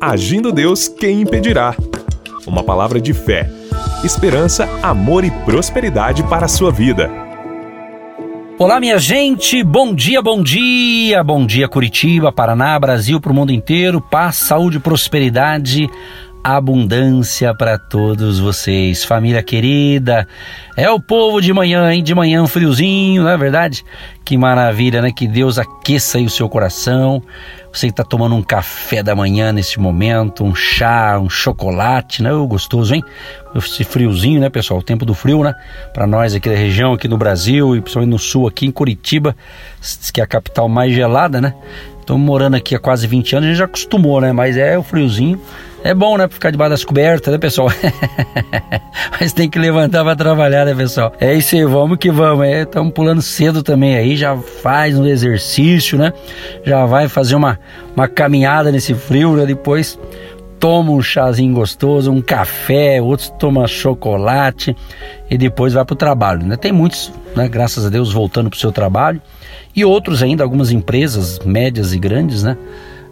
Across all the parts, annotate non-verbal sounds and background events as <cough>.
Agindo Deus, quem impedirá? Uma palavra de fé, esperança, amor e prosperidade para a sua vida. Olá, minha gente, bom dia, bom dia, bom dia Curitiba, Paraná, Brasil, para o mundo inteiro, paz, saúde, prosperidade abundância para todos vocês. Família querida, é o povo de manhã, hein? De manhã friozinho, não é verdade? Que maravilha, né? Que Deus aqueça aí o seu coração. Você que está tomando um café da manhã nesse momento, um chá, um chocolate, né? Gostoso, hein? Esse friozinho, né, pessoal? O tempo do frio, né? Para nós aqui da região, aqui no Brasil e principalmente no sul, aqui em Curitiba, que é a capital mais gelada, né? Estamos morando aqui há quase 20 anos, a gente já acostumou, né? Mas é o friozinho é bom, né? Ficar debaixo das cobertas, né, pessoal? <laughs> Mas tem que levantar para trabalhar, né, pessoal? É isso aí, vamos que vamos. Estamos é, pulando cedo também aí, já faz um exercício, né? Já vai fazer uma, uma caminhada nesse frio, né? Depois toma um chazinho gostoso, um café, outros tomam chocolate e depois vai para o trabalho. Né? Tem muitos, né, graças a Deus, voltando para o seu trabalho e outros ainda, algumas empresas médias e grandes, né?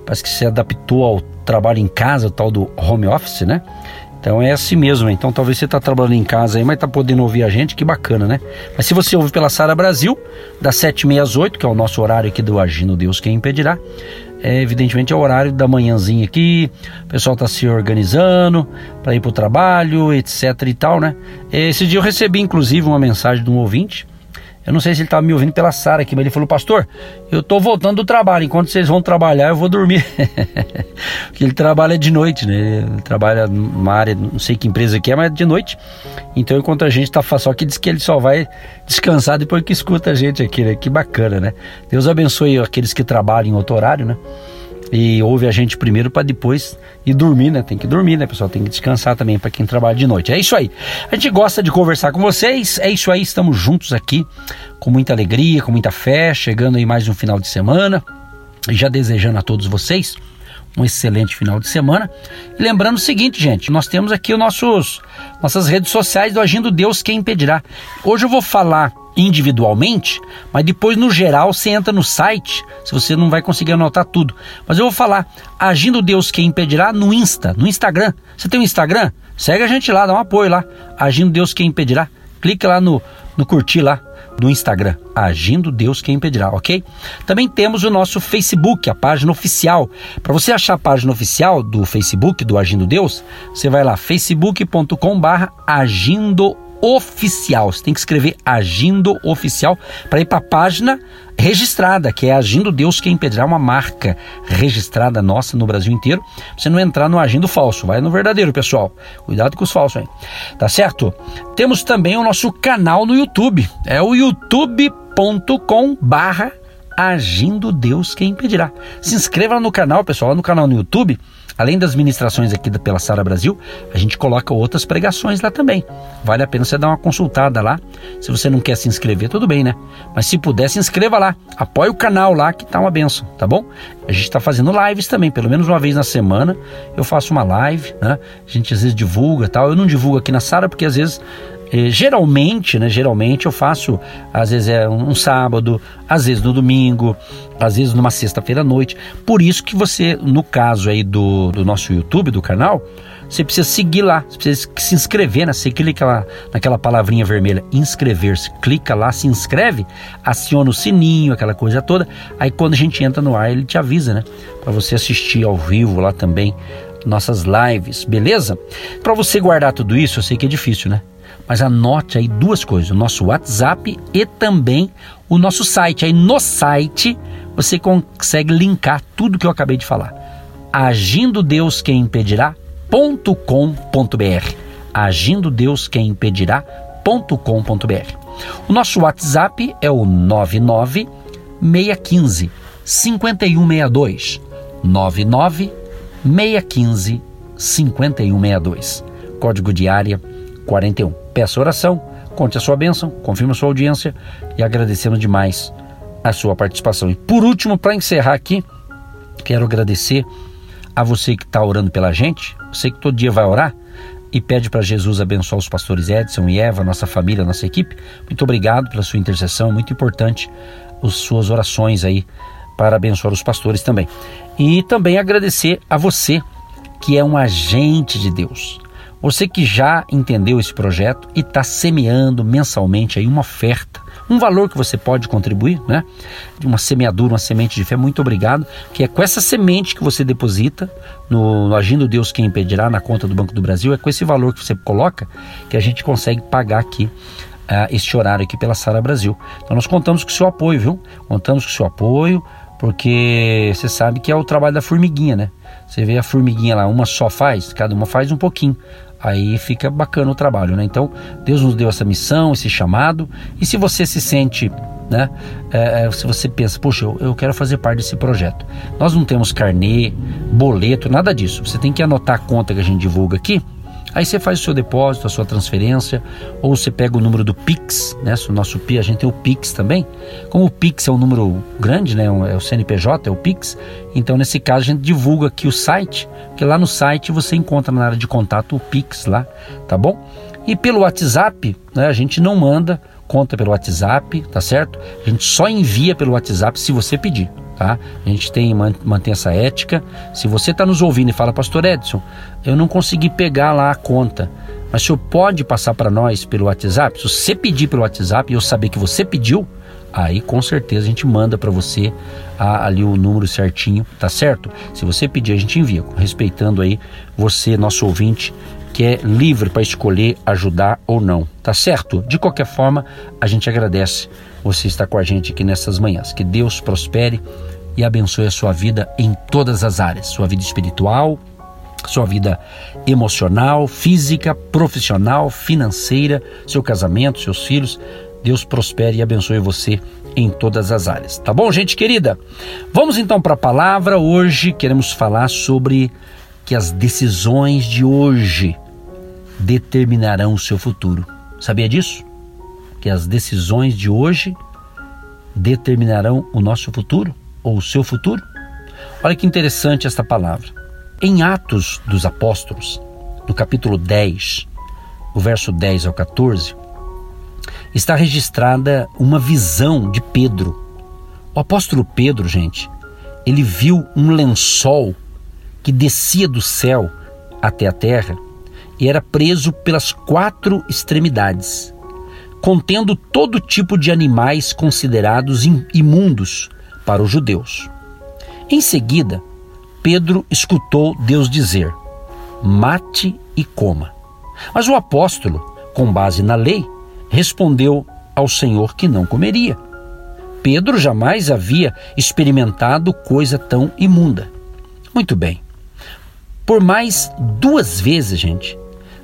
Parece que se adaptou ao trabalho em casa, o tal do home office, né? Então é assim mesmo. Então talvez você está trabalhando em casa aí, mas está podendo ouvir a gente, que bacana, né? Mas se você ouve pela Sara Brasil, das 7h30 às 8 que é o nosso horário aqui do Agindo Deus Quem Impedirá, é, evidentemente é o horário da manhãzinha aqui, o pessoal está se organizando para ir para o trabalho, etc e tal, né? Esse dia eu recebi inclusive uma mensagem de um ouvinte eu não sei se ele estava me ouvindo pela Sara aqui, mas ele falou: Pastor, eu estou voltando do trabalho. Enquanto vocês vão trabalhar, eu vou dormir. <laughs> Porque ele trabalha de noite, né? Ele trabalha numa área, não sei que empresa que é, mas de noite. Então, enquanto a gente está só que diz que ele só vai descansar depois que escuta a gente aqui, né? Que bacana, né? Deus abençoe aqueles que trabalham em outro horário, né? E ouve a gente primeiro para depois ir dormir, né? Tem que dormir, né, pessoal? Tem que descansar também para quem trabalha de noite. É isso aí. A gente gosta de conversar com vocês. É isso aí. Estamos juntos aqui com muita alegria, com muita fé, chegando aí mais um final de semana. E já desejando a todos vocês um excelente final de semana. E lembrando o seguinte, gente, nós temos aqui os nossos nossas redes sociais do Agindo Deus Quem Impedirá. Hoje eu vou falar individualmente, mas depois no geral você entra no site, se você não vai conseguir anotar tudo. Mas eu vou falar Agindo Deus Quem Impedirá no Insta, no Instagram. Você tem um Instagram? Segue a gente lá, dá um apoio lá. Agindo Deus Quem Impedirá. Clica lá no, no curtir lá no Instagram, Agindo Deus Quem Impedirá, ok? Também temos o nosso Facebook, a página oficial. Para você achar a página oficial do Facebook do Agindo Deus, você vai lá, facebook.com barra Agindo oficial. Você tem que escrever Agindo Oficial para ir para a página registrada, que é Agindo Deus Quem Impedirá, uma marca registrada nossa no Brasil inteiro. Você não entrar no Agindo Falso, vai no verdadeiro, pessoal. Cuidado com os falsos aí. Tá certo? Temos também o nosso canal no YouTube. É o youtube.com barra Agindo Deus Quem Impedirá. Se inscreva no canal, pessoal, lá no canal no YouTube Além das ministrações aqui pela Sara Brasil, a gente coloca outras pregações lá também. Vale a pena você dar uma consultada lá. Se você não quer se inscrever, tudo bem, né? Mas se puder, se inscreva lá. Apoie o canal lá que tá uma benção, tá bom? A gente está fazendo lives também, pelo menos uma vez na semana. Eu faço uma live, né? A gente às vezes divulga tal. Eu não divulgo aqui na Sara porque às vezes geralmente, né, geralmente eu faço, às vezes é um, sábado, às vezes no domingo, às vezes numa sexta-feira à noite. Por isso que você, no caso aí do, do nosso YouTube, do canal, você precisa seguir lá, você precisa se inscrever, né? Você clica lá naquela palavrinha vermelha, inscrever-se, clica lá, se inscreve, aciona o sininho, aquela coisa toda. Aí quando a gente entra no ar, ele te avisa, né? Para você assistir ao vivo lá também nossas lives, beleza? Para você guardar tudo isso, eu sei que é difícil, né? Mas anote aí duas coisas: o nosso WhatsApp e também o nosso site. Aí no site você consegue linkar tudo que eu acabei de falar. Agindo Deus quem impedirá.com.br. Agindo Deus quem impedirá.com.br. O nosso WhatsApp é o 99 615 5162. 99 615 5162. Código de área 41. Peça oração, conte a sua bênção, confirme a sua audiência e agradecemos demais a sua participação. E por último, para encerrar aqui, quero agradecer a você que está orando pela gente, você que todo dia vai orar e pede para Jesus abençoar os pastores Edson e Eva, nossa família, nossa equipe. Muito obrigado pela sua intercessão, muito importante as suas orações aí para abençoar os pastores também. E também agradecer a você que é um agente de Deus. Você que já entendeu esse projeto e está semeando mensalmente aí uma oferta, um valor que você pode contribuir, né? Uma semeadura, uma semente de fé, muito obrigado. Que é com essa semente que você deposita no, no Agindo Deus Quem Impedirá na conta do Banco do Brasil, é com esse valor que você coloca que a gente consegue pagar aqui uh, este horário aqui pela Sara Brasil. Então nós contamos com o seu apoio, viu? Contamos com o seu apoio, porque você sabe que é o trabalho da formiguinha, né? Você vê a formiguinha lá, uma só faz, cada uma faz um pouquinho aí fica bacana o trabalho, né? Então, Deus nos deu essa missão, esse chamado, e se você se sente, né? É, é, se você pensa, poxa, eu, eu, quero fazer parte desse projeto. Nós não temos carnê, boleto, nada disso. Você tem que anotar a conta que a gente divulga aqui Aí você faz o seu depósito, a sua transferência, ou você pega o número do Pix, né? O nosso Pix, a gente tem o Pix também. Como o Pix é um número grande, né? É o CNPJ, é o Pix. Então, nesse caso, a gente divulga aqui o site, que lá no site você encontra na área de contato o Pix lá, tá bom? E pelo WhatsApp, né? A gente não manda conta pelo WhatsApp, tá certo? A gente só envia pelo WhatsApp se você pedir tá? A gente tem mantém essa ética. Se você está nos ouvindo e fala, Pastor Edson, eu não consegui pegar lá a conta, mas o senhor pode passar para nós pelo WhatsApp? Se você pedir pelo WhatsApp e eu saber que você pediu, aí com certeza a gente manda para você a, ali o número certinho, tá certo? Se você pedir, a gente envia, respeitando aí você, nosso ouvinte, que é livre para escolher ajudar ou não, tá certo? De qualquer forma, a gente agradece você estar com a gente aqui nessas manhãs. Que Deus prospere e abençoe a sua vida em todas as áreas, sua vida espiritual, sua vida emocional, física, profissional, financeira, seu casamento, seus filhos. Deus prospere e abençoe você em todas as áreas. Tá bom, gente querida? Vamos então para a palavra. Hoje queremos falar sobre que as decisões de hoje determinarão o seu futuro. Sabia disso? Que as decisões de hoje determinarão o nosso futuro ou o seu futuro? Olha que interessante esta palavra. Em Atos dos Apóstolos, no capítulo 10, o verso 10 ao 14, está registrada uma visão de Pedro. O apóstolo Pedro, gente, ele viu um lençol que descia do céu até a terra e era preso pelas quatro extremidades, contendo todo tipo de animais considerados imundos para os judeus. Em seguida, Pedro escutou Deus dizer: mate e coma. Mas o apóstolo, com base na lei, respondeu ao Senhor que não comeria. Pedro jamais havia experimentado coisa tão imunda. Muito bem. Por mais duas vezes, gente,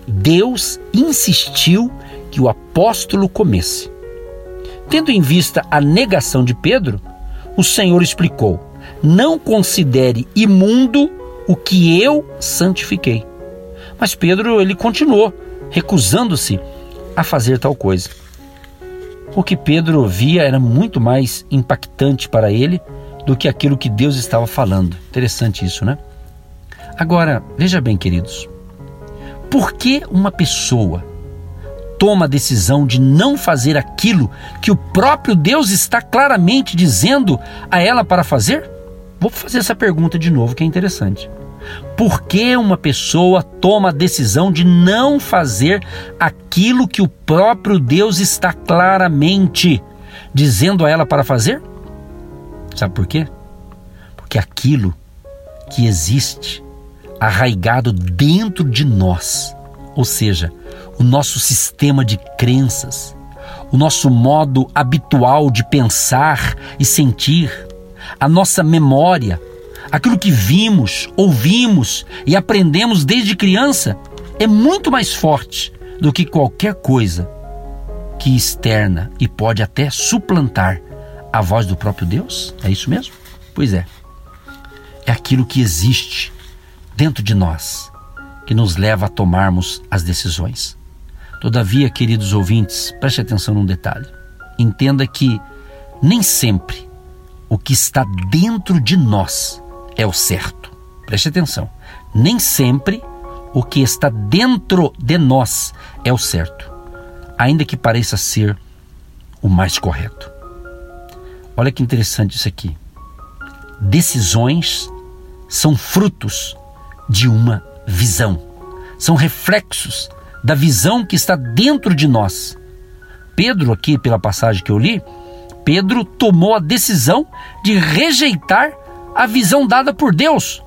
Deus insistiu que o apóstolo comesse. Tendo em vista a negação de Pedro, o Senhor explicou: não considere imundo o que eu santifiquei. Mas Pedro ele continuou, recusando-se a fazer tal coisa. O que Pedro via era muito mais impactante para ele do que aquilo que Deus estava falando. Interessante isso, né? Agora, veja bem, queridos. Por que uma pessoa toma a decisão de não fazer aquilo que o próprio Deus está claramente dizendo a ela para fazer? Vou fazer essa pergunta de novo que é interessante. Por que uma pessoa toma a decisão de não fazer aquilo que o próprio Deus está claramente dizendo a ela para fazer? Sabe por quê? Porque aquilo que existe arraigado dentro de nós, ou seja, o nosso sistema de crenças, o nosso modo habitual de pensar e sentir, a nossa memória, aquilo que vimos, ouvimos e aprendemos desde criança, é muito mais forte do que qualquer coisa que externa e pode até suplantar a voz do próprio Deus? É isso mesmo? Pois é. É aquilo que existe dentro de nós que nos leva a tomarmos as decisões. Todavia, queridos ouvintes, preste atenção num detalhe. Entenda que nem sempre o que está dentro de nós é o certo. Preste atenção. Nem sempre o que está dentro de nós é o certo, ainda que pareça ser o mais correto. Olha que interessante isso aqui. Decisões são frutos de uma visão. São reflexos da visão que está dentro de nós. Pedro, aqui pela passagem que eu li, Pedro tomou a decisão de rejeitar a visão dada por Deus,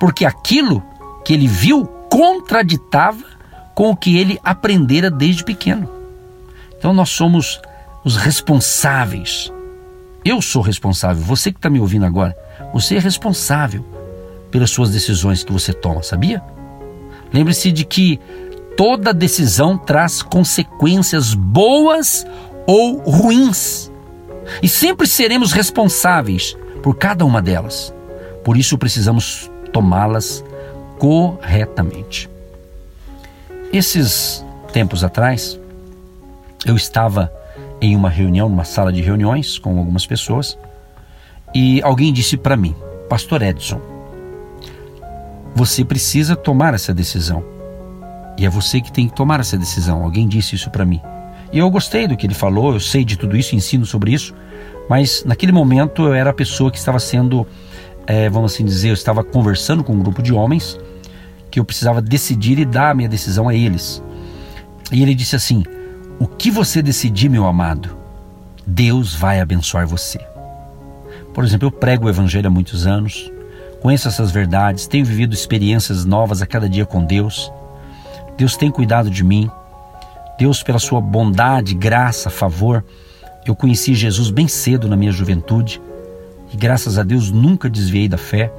porque aquilo que ele viu contraditava com o que ele aprendera desde pequeno. Então nós somos os responsáveis. Eu sou responsável, você que está me ouvindo agora, você é responsável pelas suas decisões que você toma, sabia? Lembre-se de que toda decisão traz consequências boas ou ruins. E sempre seremos responsáveis por cada uma delas. Por isso precisamos tomá-las corretamente. Esses tempos atrás, eu estava em uma reunião, numa sala de reuniões com algumas pessoas, e alguém disse para mim, Pastor Edson, você precisa tomar essa decisão. E é você que tem que tomar essa decisão. Alguém disse isso para mim. E eu gostei do que ele falou, eu sei de tudo isso, ensino sobre isso, mas naquele momento eu era a pessoa que estava sendo, é, vamos assim dizer, eu estava conversando com um grupo de homens que eu precisava decidir e dar a minha decisão a eles. E ele disse assim: O que você decidir, meu amado, Deus vai abençoar você. Por exemplo, eu prego o Evangelho há muitos anos, conheço essas verdades, tenho vivido experiências novas a cada dia com Deus. Deus tem cuidado de mim. Deus, pela sua bondade, graça, favor, eu conheci Jesus bem cedo na minha juventude e graças a Deus nunca desviei da fé,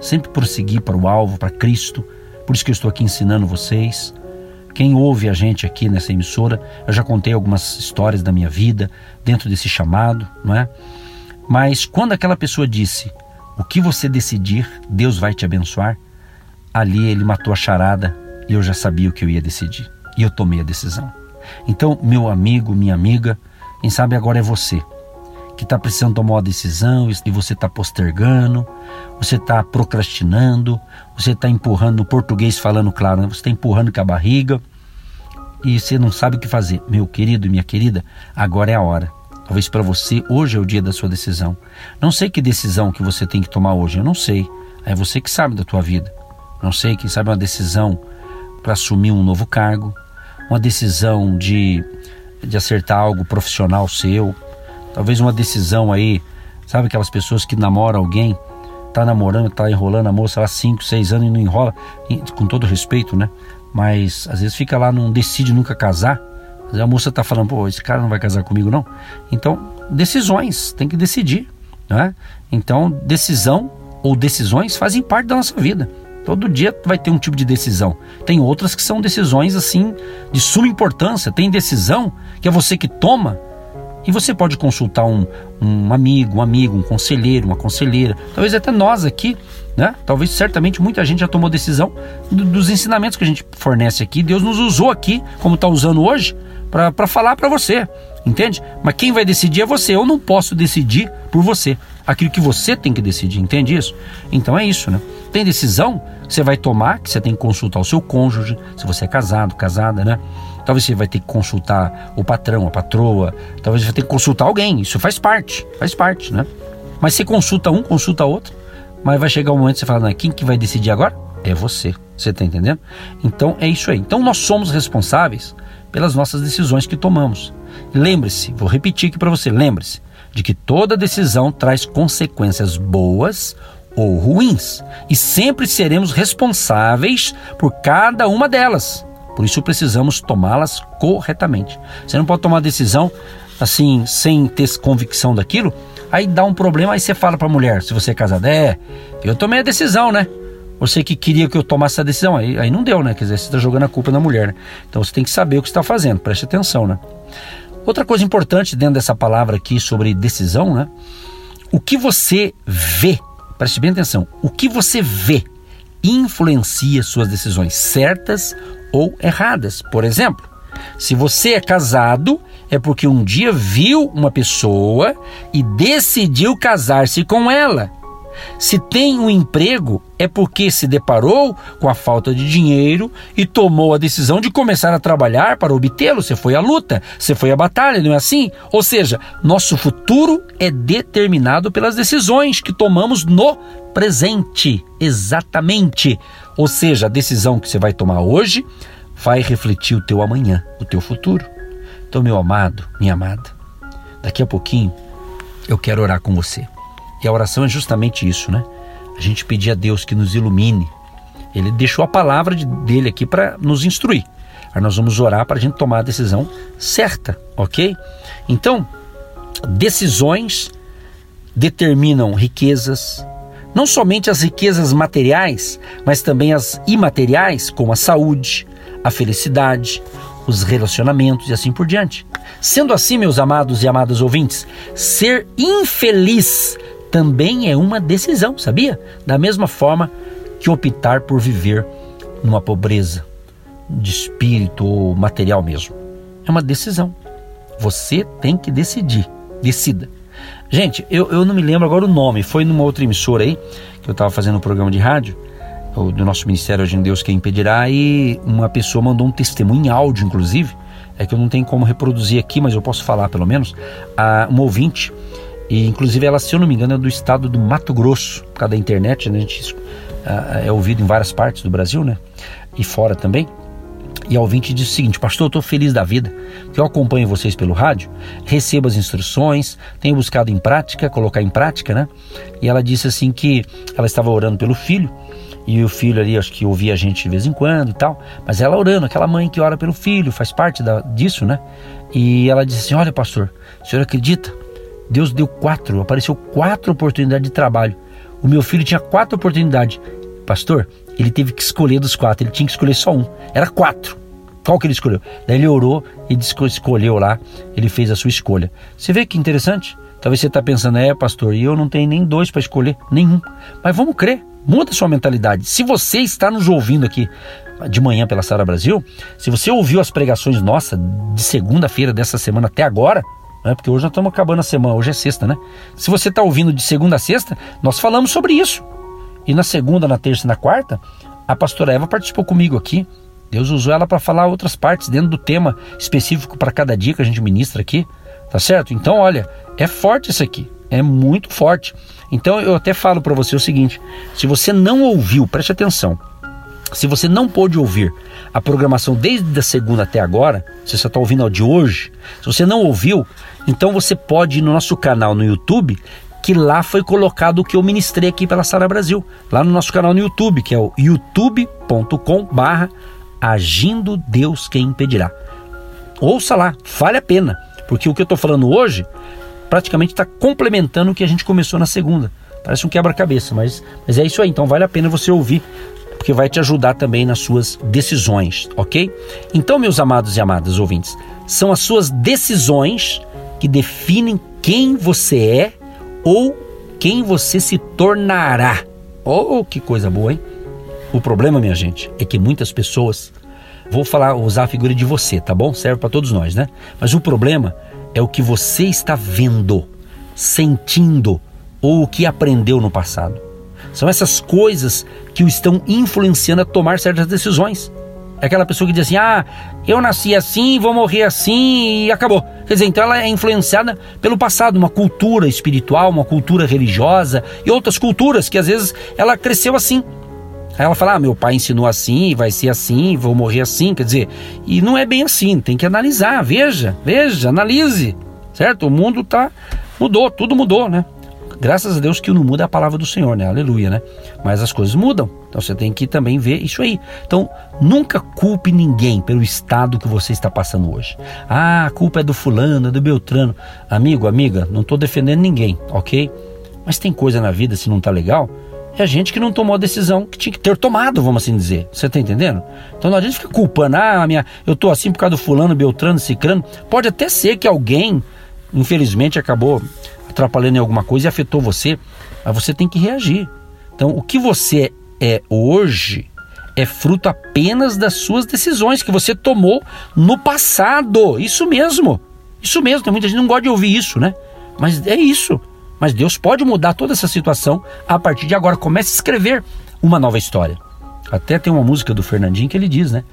sempre prossegui para o alvo, para Cristo. Por isso que eu estou aqui ensinando vocês. Quem ouve a gente aqui nessa emissora, eu já contei algumas histórias da minha vida dentro desse chamado, não é? Mas quando aquela pessoa disse: "O que você decidir, Deus vai te abençoar", ali ele matou a charada e eu já sabia o que eu ia decidir. E eu tomei a decisão. Então, meu amigo, minha amiga, quem sabe agora é você que está precisando tomar uma decisão e você está postergando, você está procrastinando, você está empurrando, no português falando claro, né? você está empurrando com a barriga e você não sabe o que fazer. Meu querido e minha querida, agora é a hora. Talvez para você hoje é o dia da sua decisão. Não sei que decisão que você tem que tomar hoje, eu não sei. É você que sabe da tua vida. Não sei, quem sabe uma decisão para assumir um novo cargo, uma decisão de, de acertar algo profissional seu, talvez uma decisão aí, sabe aquelas pessoas que namoram alguém, tá namorando, tá enrolando a moça há 5, 6 anos e não enrola, com todo respeito, né? Mas às vezes fica lá, não decide nunca casar. A moça tá falando, pô, esse cara não vai casar comigo não. Então, decisões, tem que decidir, né? Então, decisão ou decisões fazem parte da nossa vida. Todo dia vai ter um tipo de decisão. Tem outras que são decisões assim de suma importância. Tem decisão que é você que toma e você pode consultar um, um amigo, um amigo, um conselheiro, uma conselheira, talvez até nós aqui, né? Talvez certamente muita gente já tomou decisão do, dos ensinamentos que a gente fornece aqui. Deus nos usou aqui, como está usando hoje, para falar para você, entende? Mas quem vai decidir é você. Eu não posso decidir por você aquilo que você tem que decidir, entende isso? Então é isso, né? Tem decisão que você vai tomar, que você tem que consultar o seu cônjuge, se você é casado, casada, né? Talvez você vai ter que consultar o patrão, a patroa, talvez você vai ter que consultar alguém, isso faz parte, faz parte, né? Mas você consulta um, consulta outro, mas vai chegar um momento que você fala, quem que vai decidir agora? É você, você tá entendendo? Então é isso aí. Então nós somos responsáveis pelas nossas decisões que tomamos. Lembre-se, vou repetir aqui para você, lembre-se, de que toda decisão traz consequências boas ou ruins e sempre seremos responsáveis por cada uma delas. Por isso precisamos tomá-las corretamente. Você não pode tomar decisão assim sem ter convicção daquilo. Aí dá um problema, aí você fala para a mulher, se você é casada, é, eu tomei a decisão, né? Você que queria que eu tomasse essa decisão, aí, aí não deu, né? Quer dizer, você está jogando a culpa na mulher, né? Então você tem que saber o que está fazendo, preste atenção, né? Outra coisa importante dentro dessa palavra aqui sobre decisão, né? O que você vê, preste bem atenção, o que você vê influencia suas decisões certas ou erradas. Por exemplo, se você é casado, é porque um dia viu uma pessoa e decidiu casar-se com ela. Se tem um emprego, é porque se deparou com a falta de dinheiro e tomou a decisão de começar a trabalhar para obtê-lo. Você foi à luta, você foi à batalha, não é assim? Ou seja, nosso futuro é determinado pelas decisões que tomamos no presente. Exatamente. Ou seja, a decisão que você vai tomar hoje vai refletir o teu amanhã, o teu futuro. Então, meu amado, minha amada, daqui a pouquinho eu quero orar com você. E a oração é justamente isso, né? A gente pedir a Deus que nos ilumine. Ele deixou a palavra dele aqui para nos instruir. Aí nós vamos orar para a gente tomar a decisão certa, ok? Então, decisões determinam riquezas, não somente as riquezas materiais, mas também as imateriais, como a saúde, a felicidade, os relacionamentos e assim por diante. Sendo assim, meus amados e amadas ouvintes, ser infeliz também é uma decisão, sabia? Da mesma forma que optar por viver numa pobreza de espírito ou material mesmo. É uma decisão. Você tem que decidir. Decida. Gente, eu, eu não me lembro agora o nome. Foi numa outra emissora aí, que eu estava fazendo um programa de rádio, do nosso Ministério Hoje em Deus Quem Impedirá, e uma pessoa mandou um testemunho em áudio, inclusive, é que eu não tenho como reproduzir aqui, mas eu posso falar pelo menos, a uma ouvinte, e inclusive ela, se eu não me engano, é do estado do Mato Grosso, por causa da internet, né? a gente é ouvido em várias partes do Brasil, né? E fora também. E a ouvinte disse o seguinte: Pastor, eu estou feliz da vida, que eu acompanho vocês pelo rádio, recebo as instruções, tenho buscado em prática, colocar em prática, né? E ela disse assim que ela estava orando pelo filho e o filho ali, acho que ouvia a gente de vez em quando e tal, mas ela orando, aquela mãe que ora pelo filho, faz parte da, disso, né? E ela disse assim: Olha, pastor, o senhor acredita? Deus deu quatro, apareceu quatro oportunidades de trabalho. O meu filho tinha quatro oportunidades. Pastor, ele teve que escolher dos quatro, ele tinha que escolher só um. Era quatro. Qual que ele escolheu? Daí ele orou e escolheu lá, ele fez a sua escolha. Você vê que interessante? Talvez você está pensando, é, pastor, e eu não tenho nem dois para escolher, nenhum. Mas vamos crer, muda sua mentalidade. Se você está nos ouvindo aqui de manhã pela Sara Brasil, se você ouviu as pregações nossas de segunda-feira dessa semana até agora, né, porque hoje nós estamos acabando a semana, hoje é sexta, né? Se você está ouvindo de segunda a sexta, nós falamos sobre isso. E na segunda, na terça e na quarta, a pastora Eva participou comigo aqui. Deus usou ela para falar outras partes dentro do tema específico para cada dia que a gente ministra aqui. Tá certo? Então, olha, é forte isso aqui. É muito forte. Então eu até falo para você o seguinte: se você não ouviu, preste atenção. Se você não pôde ouvir a programação desde a segunda até agora, se você está ouvindo de hoje, se você não ouviu, então você pode ir no nosso canal no YouTube, que lá foi colocado o que eu ministrei aqui pela Sara Brasil, lá no nosso canal no YouTube, que é o youtube.com/barra Agindo Deus Quem Impedirá. Ouça lá, vale a pena, porque o que eu estou falando hoje praticamente está complementando o que a gente começou na segunda. Parece um quebra-cabeça, mas, mas é isso aí. Então vale a pena você ouvir, porque vai te ajudar também nas suas decisões, ok? Então, meus amados e amadas ouvintes, são as suas decisões que definem quem você é ou quem você se tornará. Oh, que coisa boa, hein? O problema, minha gente, é que muitas pessoas, vou falar, usar a figura de você, tá bom? Serve para todos nós, né? Mas o problema é o que você está vendo, sentindo ou o que aprendeu no passado. São essas coisas que o estão influenciando a tomar certas decisões. É aquela pessoa que diz assim: ah, eu nasci assim, vou morrer assim e acabou. Quer dizer, então ela é influenciada pelo passado, uma cultura espiritual, uma cultura religiosa e outras culturas que às vezes ela cresceu assim. Aí ela fala: ah, meu pai ensinou assim, vai ser assim, vou morrer assim. Quer dizer, e não é bem assim, tem que analisar, veja, veja, analise, certo? O mundo tá mudou, tudo mudou, né? Graças a Deus que o não muda é a palavra do Senhor, né? Aleluia, né? Mas as coisas mudam. Então você tem que também ver isso aí. Então, nunca culpe ninguém pelo estado que você está passando hoje. Ah, a culpa é do fulano, é do Beltrano. Amigo, amiga, não estou defendendo ninguém, ok? Mas tem coisa na vida, se não tá legal, é a gente que não tomou a decisão que tinha que ter tomado, vamos assim dizer. Você tá entendendo? Então não adianta ficar culpando, ah, minha, eu tô assim por causa do fulano, beltrano, cicrano. Pode até ser que alguém, infelizmente, acabou atrapalhando em alguma coisa e afetou você, mas você tem que reagir. Então, o que você é hoje é fruto apenas das suas decisões que você tomou no passado. Isso mesmo. Isso mesmo. Tem muita gente que não gosta de ouvir isso, né? Mas é isso. Mas Deus pode mudar toda essa situação a partir de agora. Comece a escrever uma nova história. Até tem uma música do Fernandinho que ele diz, né?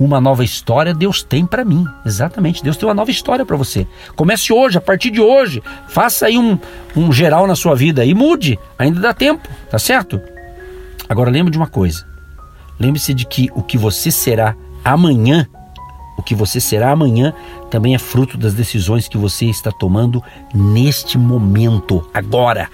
Uma nova história Deus tem para mim. Exatamente, Deus tem uma nova história para você. Comece hoje, a partir de hoje. Faça aí um, um geral na sua vida e mude. Ainda dá tempo, tá certo? Agora lembre de uma coisa. Lembre-se de que o que você será amanhã, o que você será amanhã, também é fruto das decisões que você está tomando neste momento, agora.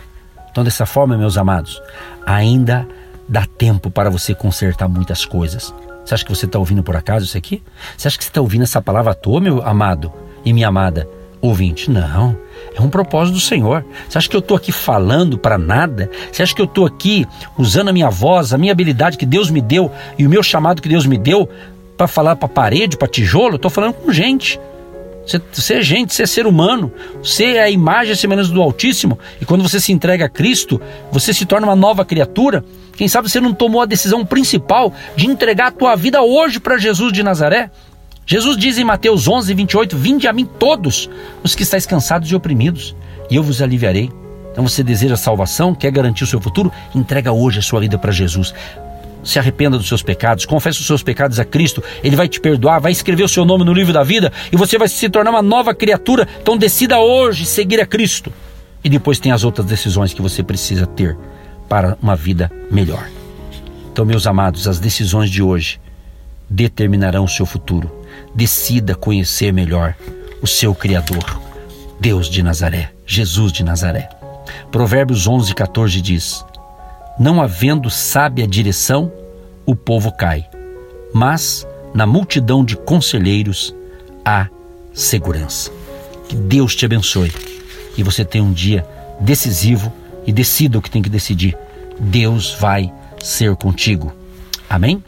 Então, dessa forma, meus amados, ainda dá tempo para você consertar muitas coisas. Você acha que você está ouvindo por acaso isso aqui? Você acha que você está ouvindo essa palavra à toa, meu amado e minha amada ouvinte? Não. É um propósito do Senhor. Você acha que eu estou aqui falando para nada? Você acha que eu estou aqui usando a minha voz, a minha habilidade que Deus me deu e o meu chamado que Deus me deu para falar para parede, para tijolo? Estou falando com gente. Você, é gente, você é ser humano, você é a imagem e semelhança do Altíssimo. E quando você se entrega a Cristo, você se torna uma nova criatura. Quem sabe você não tomou a decisão principal de entregar a tua vida hoje para Jesus de Nazaré? Jesus diz em Mateus 11, 28: Vinde a mim todos os que estáis cansados e oprimidos, e eu vos aliviarei. Então você deseja salvação, quer garantir o seu futuro? Entrega hoje a sua vida para Jesus se arrependa dos seus pecados, confesse os seus pecados a Cristo, Ele vai te perdoar, vai escrever o seu nome no livro da vida e você vai se tornar uma nova criatura. Então decida hoje seguir a Cristo. E depois tem as outras decisões que você precisa ter para uma vida melhor. Então, meus amados, as decisões de hoje determinarão o seu futuro. Decida conhecer melhor o seu Criador, Deus de Nazaré, Jesus de Nazaré. Provérbios 11, 14 diz: não havendo sábia direção, o povo cai, mas na multidão de conselheiros há segurança. Que Deus te abençoe e você tenha um dia decisivo e decida o que tem que decidir. Deus vai ser contigo. Amém?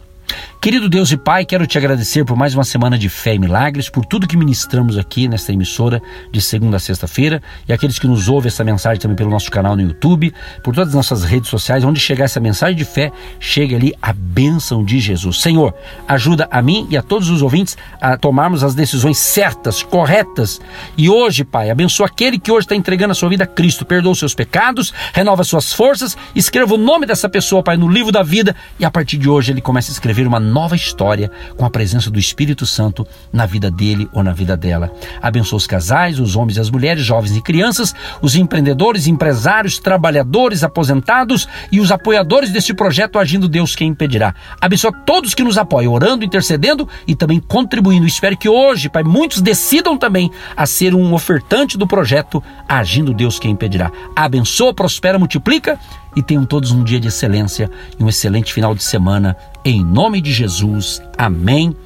Querido Deus e Pai, quero te agradecer por mais uma semana de fé e milagres, por tudo que ministramos aqui nesta emissora de segunda a sexta-feira e aqueles que nos ouvem essa mensagem também pelo nosso canal no YouTube, por todas as nossas redes sociais, onde chegar essa mensagem de fé, chegue ali a bênção de Jesus. Senhor, ajuda a mim e a todos os ouvintes a tomarmos as decisões certas, corretas. E hoje, Pai, abençoa aquele que hoje está entregando a sua vida a Cristo, perdoa os seus pecados, renova suas forças, escreva o nome dessa pessoa, Pai, no livro da vida e a partir de hoje ele começa a escrever uma nova história com a presença do Espírito Santo na vida dele ou na vida dela. Abençoa os casais, os homens e as mulheres, jovens e crianças, os empreendedores, empresários, trabalhadores, aposentados e os apoiadores deste projeto Agindo Deus Quem Impedirá. Abençoa todos que nos apoiam, orando, intercedendo e também contribuindo. Espero que hoje, Pai, muitos decidam também a ser um ofertante do projeto Agindo Deus Quem Impedirá. Abençoa, prospera, multiplica e tenham todos um dia de excelência e um excelente final de semana. Em nome de Jesus. Amém.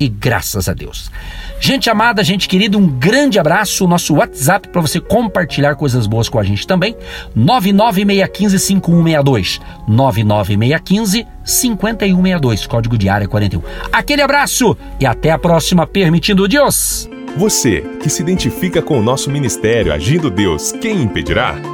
E graças a Deus. Gente amada, gente querida, um grande abraço. Nosso WhatsApp para você compartilhar coisas boas com a gente também. 996155162. 996155162. Código de área 41. Aquele abraço e até a próxima, permitindo Deus. Você que se identifica com o nosso ministério Agindo Deus, quem impedirá?